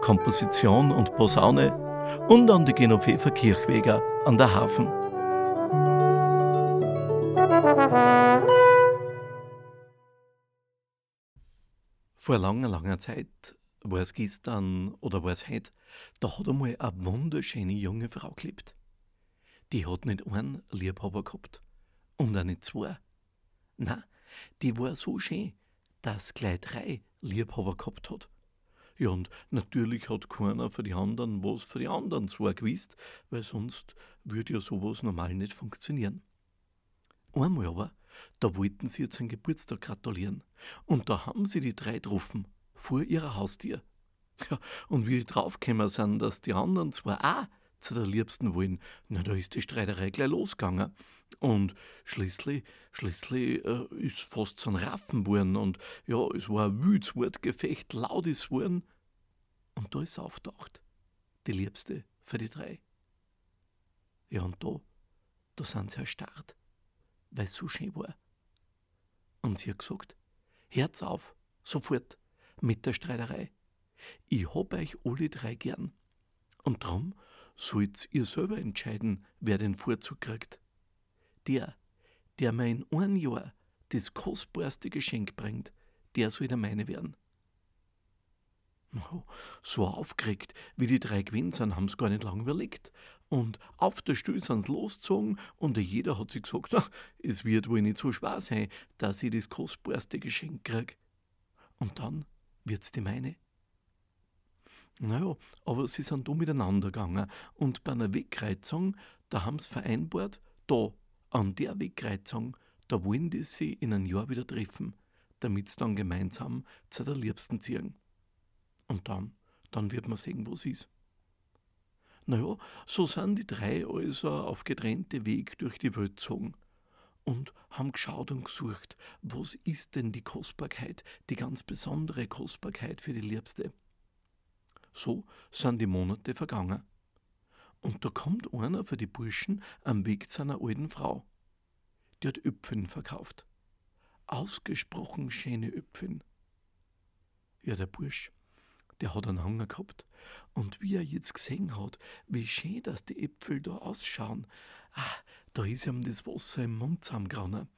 Komposition und Posaune und an die Genoveva Kirchweger an der Hafen. Vor langer, langer Zeit, war es gestern oder war es heute, da hat einmal eine wunderschöne junge Frau gelebt. Die hat nicht einen Liebhaber gehabt und auch nicht zwei. Na, die war so schön, dass gleich drei Liebhaber gehabt hat. Ja, und natürlich hat keiner für die anderen was für die anderen zwei gewusst, weil sonst würde ja sowas normal nicht funktionieren. Einmal aber, da wollten sie jetzt seinen Geburtstag gratulieren. Und da haben sie die drei getroffen, vor ihrer Haustür. Ja, und wie die draufgekommen sind, dass die anderen zwar auch zu der Liebsten wollen, na, da ist die Streiterei gleich losgegangen. Und schließlich, schließlich äh, ist fast so ein Raffen geworden und ja, es war ein wütes Wortgefecht, laut ist worden. Und da ist auftaucht, die Liebste für die drei. Ja, und da, da sind sie erstarrt, weil es so schön war. Und sie hat gesagt, Herz auf, sofort, mit der Streiterei. Ich hab euch alle drei gern. Und drum sollt ihr selber entscheiden, wer den Vorzug kriegt der, der mir in ein Jahr das kostbarste Geschenk bringt, der soll der meine werden. So aufgeregt, wie die drei gewesen sind, haben sie gar nicht lange überlegt. Und auf der Stuhl sind sie losgezogen und jeder hat sich gesagt, es wird wohl nicht so schwer sein, dass ich das kostbarste Geschenk krieg. Und dann wird's die meine. Naja, aber sie sind da miteinander gegangen und bei einer Wegkreuzung, da haben sie vereinbart, da an der Wegkreuzung, da wollen die sie in ein Jahr wieder treffen, damit sie dann gemeinsam zu der Liebsten ziehen. Und dann, dann wird man sehen, wo sie ist. Naja, so sind die drei also auf getrennte Weg durch die Welt gezogen und haben geschaut und gesucht, was ist denn die Kostbarkeit, die ganz besondere Kostbarkeit für die Liebste. So sind die Monate vergangen. Und da kommt einer für die Burschen am Weg zu einer alten Frau. Die hat Öpfen verkauft. Ausgesprochen schöne Öpfen. Ja, der Bursch, der hat einen Hunger gehabt. Und wie er jetzt gesehen hat, wie schön, dass die Äpfel da ausschauen, ah, da ist ihm das Wasser im Mund zusammengerannt.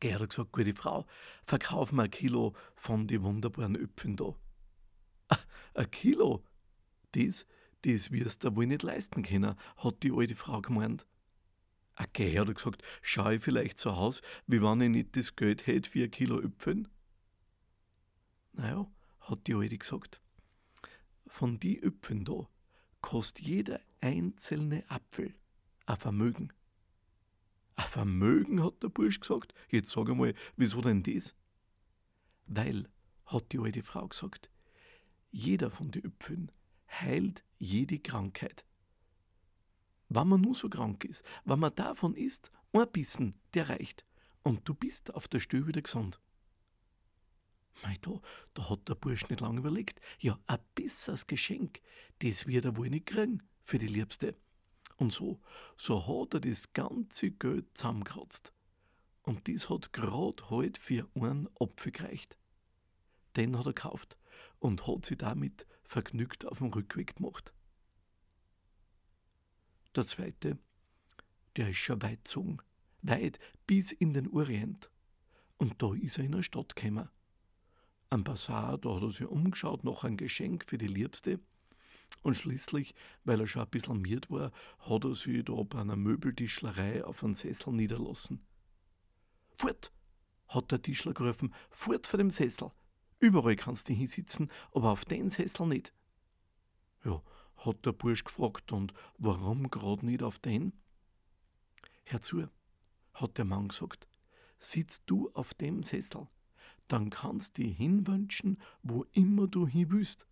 Gell, hat gesagt, gute Frau, verkauf mir ein Kilo von die wunderbaren Öpfen da. Ein Kilo? Das, das wirst du wohl nicht leisten können, hat die alte Frau gemeint. Okay, hat er gesagt, schau ich vielleicht so aus, wie wenn ich nicht das Geld hätte für ein Kilo Äpfeln? Naja, hat die Alte gesagt. Von die Äpfeln da kostet jeder einzelne Apfel ein Vermögen. Ein Vermögen, hat der Bursch gesagt. Jetzt sag einmal, wieso denn das? Weil, hat die alte Frau gesagt, jeder von den Äpfeln heilt jede Krankheit. Wenn man nur so krank ist, wenn man davon isst, ein Bissen, der reicht. Und du bist auf der Stelle wieder gesund. Mei, da, da hat der Bursch nicht lange überlegt. Ja, ein besseres Geschenk, das wird er wohl nicht kriegen für die Liebste. Und so, so hat er das ganze Geld zusammengekratzt. Und das hat grad halt für einen Apfel gereicht. Den hat er gekauft und hat sie damit vergnügt auf dem Rückweg gemacht. Der zweite, der ist schon weit gezogen, weit bis in den Orient. Und da ist er in eine Stadt gekommen. Am Bazar, da hat er sich umgeschaut nach einem Geschenk für die Liebste. Und schließlich, weil er schon ein bisschen miert war, hat er sich da bei einer Möbeltischlerei auf einen Sessel niederlassen. Fort! hat der Tischler gerufen, fort vor dem Sessel. Überall kannst du hinsitzen, aber auf den Sessel nicht. Ja, hat der Bursch gefragt, und warum grad nicht auf den? Herzu, hat der Mann gesagt, sitzt du auf dem Sessel, dann kannst du hinwünschen, wo immer du hin willst.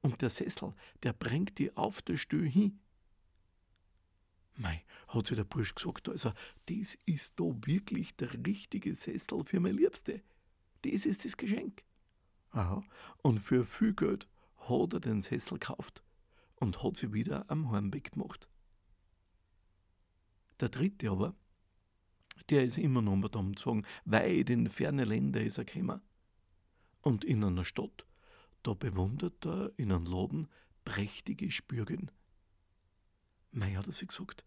Und der Sessel, der bringt die auf der Stühl hin. Mei, hat sich der Bursch gesagt, also, das ist da wirklich der richtige Sessel für meine Liebste. Das ist das Geschenk. Aha, und für viel Geld hat er den Sessel gekauft und hat sie wieder am Heimweg gemacht. Der dritte aber, der ist immer noch mit umgezogen, weit in ferne Länder ist er gekommen. Und in einer Stadt, da bewundert er in einem Laden prächtige Spürgen. Mei hat er sich gesagt,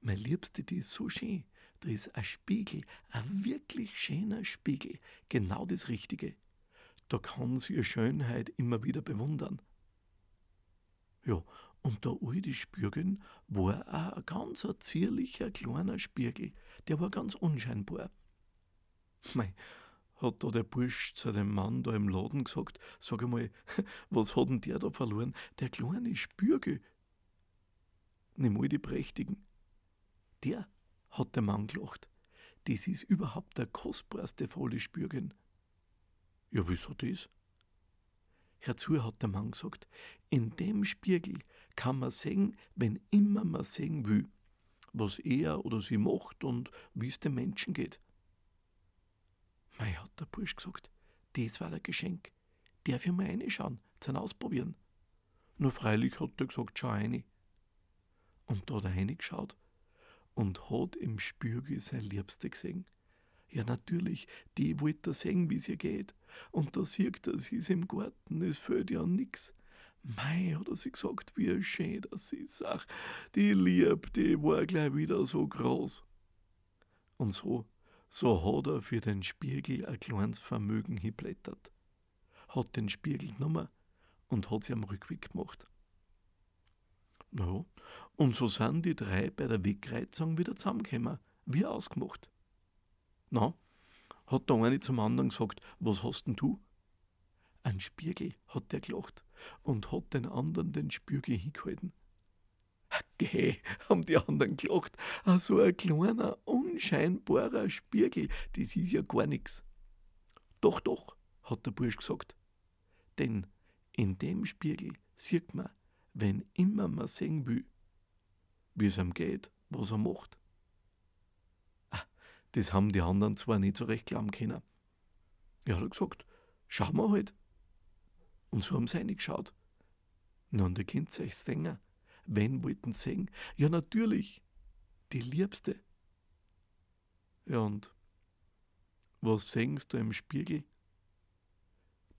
mein Liebste, die ist so schön. Da ist ein Spiegel, ein wirklich schöner Spiegel, genau das Richtige. Da kann sie ihre Schönheit immer wieder bewundern. Ja, und der alte Spürgen war auch ein ganz zierlicher kleiner Spiegel, der war ganz unscheinbar. Mei, hat da der Bursch zu dem Mann da im Laden gesagt, sag einmal, was hat denn der da verloren? Der kleine Spürgel. Nimm mal die prächtigen. Der, hat der Mann gelacht, das ist überhaupt der kostbarste volle Spürgen. Ja, wieso das? Herzu hat der Mann gesagt, in dem Spiegel kann man sehen, wenn immer man sehen will, was er oder sie macht und wie es dem Menschen geht. Mei, hat der Bursch gesagt, das war der Geschenk. Darf ich mal reinschauen, zum Ausprobieren? Nur freilich hat er gesagt, schau rein. Und da hat er reingeschaut und hat im Spiegel sein Liebste gesehen. Ja, natürlich, die wollte sehen, wie es ihr geht. Und da sieht er, sie ist im Garten, es fehlt ja nix. Mei, hat er sich gesagt, wie schön das ist. Ach, die Lieb, die war gleich wieder so groß. Und so, so hat er für den Spiegel ein kleines Vermögen geblättert. Hat den Spiegel genommen und hat sie am Rückweg gemacht. Na, und so sind die drei bei der Wegkreuzung wieder zusammengekommen, wie ausgemacht. Na, hat der eine zum anderen gesagt, was hast denn du? Ein Spiegel, hat der gelacht und hat den anderen den Spiegel hingehalten. Geh, haben die anderen gelacht. Ah, so ein kleiner, unscheinbarer Spiegel, das ist ja gar nichts. Doch, doch, hat der Bursch gesagt. Denn in dem Spiegel sieht man, wenn immer man sehen will, wie es ihm geht, was er macht. Das haben die anderen zwar nicht so recht glauben können. Er hat gesagt, schau mal halt. Und so haben sie reingeschaut. Na, und ihr könnt euch denken, wen wollten sie sehen? Ja, natürlich, die Liebste. Ja, und was sehst du im Spiegel?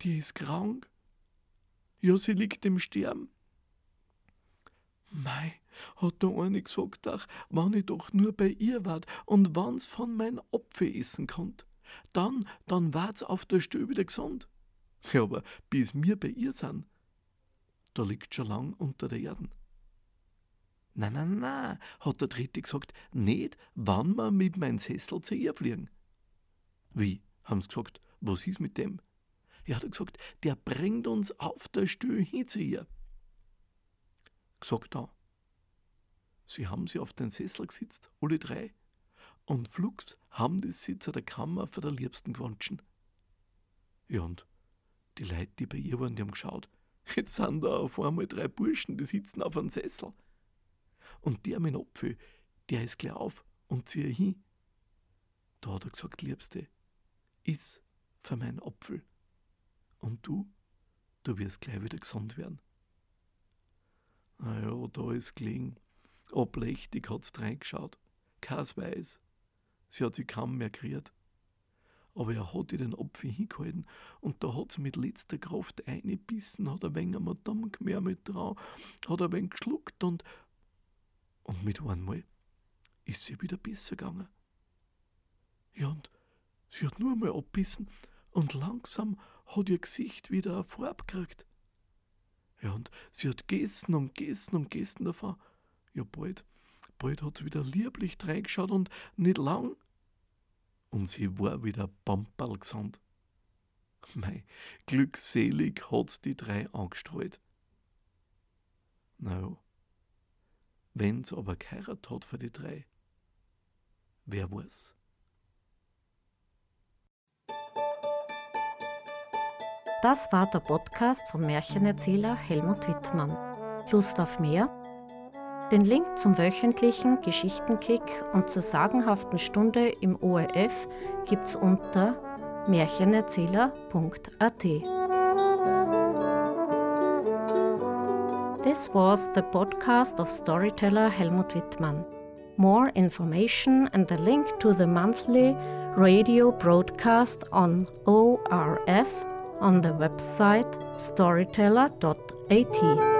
Die ist krank. Ja, sie liegt im Sterben. Mei, hat der eine gesagt, ach, wann ich doch nur bei ihr wart und wann's von mein Apfel essen konnt, dann, dann war's auf der Stube wieder gesund. Ja, aber bis wir bei ihr sind, da liegt schon lang unter der Erden. Na, na, na, hat der Dritte gesagt, nicht, wann wir mit meinem Sessel zu ihr fliegen. Wie, haben sie gesagt, was ist mit dem? Ja, hat er gesagt, der bringt uns auf der Stühle hin zu ihr. Gesagt da. Sie haben sie auf den Sessel gesetzt, alle drei, und flugs haben die Sitzer der Kammer für der Liebsten gewünschen. Ja, und die Leute, die bei ihr waren, die haben geschaut. Jetzt sind da auf einmal drei Burschen, die sitzen auf einem Sessel. Und der dem Apfel, der ist gleich auf und ziehe hin. Da hat er gesagt, Liebste, iss für meinen Apfel. Und du, du wirst gleich wieder gesund werden. Naja, da ist gelegen. Ablächtig hat's reingeschaut. Keins weiß. Sie hat sich kaum mehr geriert aber er hat ihr den Apfel hingehalten und da hat sie mit letzter Kraft eingebissen, hat ein wenig am Damm mehr mit dran, hat ein wenig geschluckt und, und mit einmal ist sie wieder besser gegangen. Ja, und sie hat nur einmal abbissen und langsam hat ihr Gesicht wieder eine Farbe gekriegt. Ja, und sie hat gegessen und gegessen und gegessen davon. Ja, bald, bald hat sie wieder lieblich reingeschaut und nicht lang und sie war wieder Pamperl gesund. Mei, glückselig hat's die drei angestrahlt. Na ja, wenn's aber geheiratet hat für die drei, wer weiß. Das war der Podcast von Märchenerzähler Helmut Wittmann. Lust auf mehr? Den Link zum wöchentlichen Geschichtenkick und zur sagenhaften Stunde im ORF gibt's unter märchenerzähler.at. This was the podcast of storyteller Helmut Wittmann. More information and the link to the monthly radio broadcast on ORF on the website storyteller.at.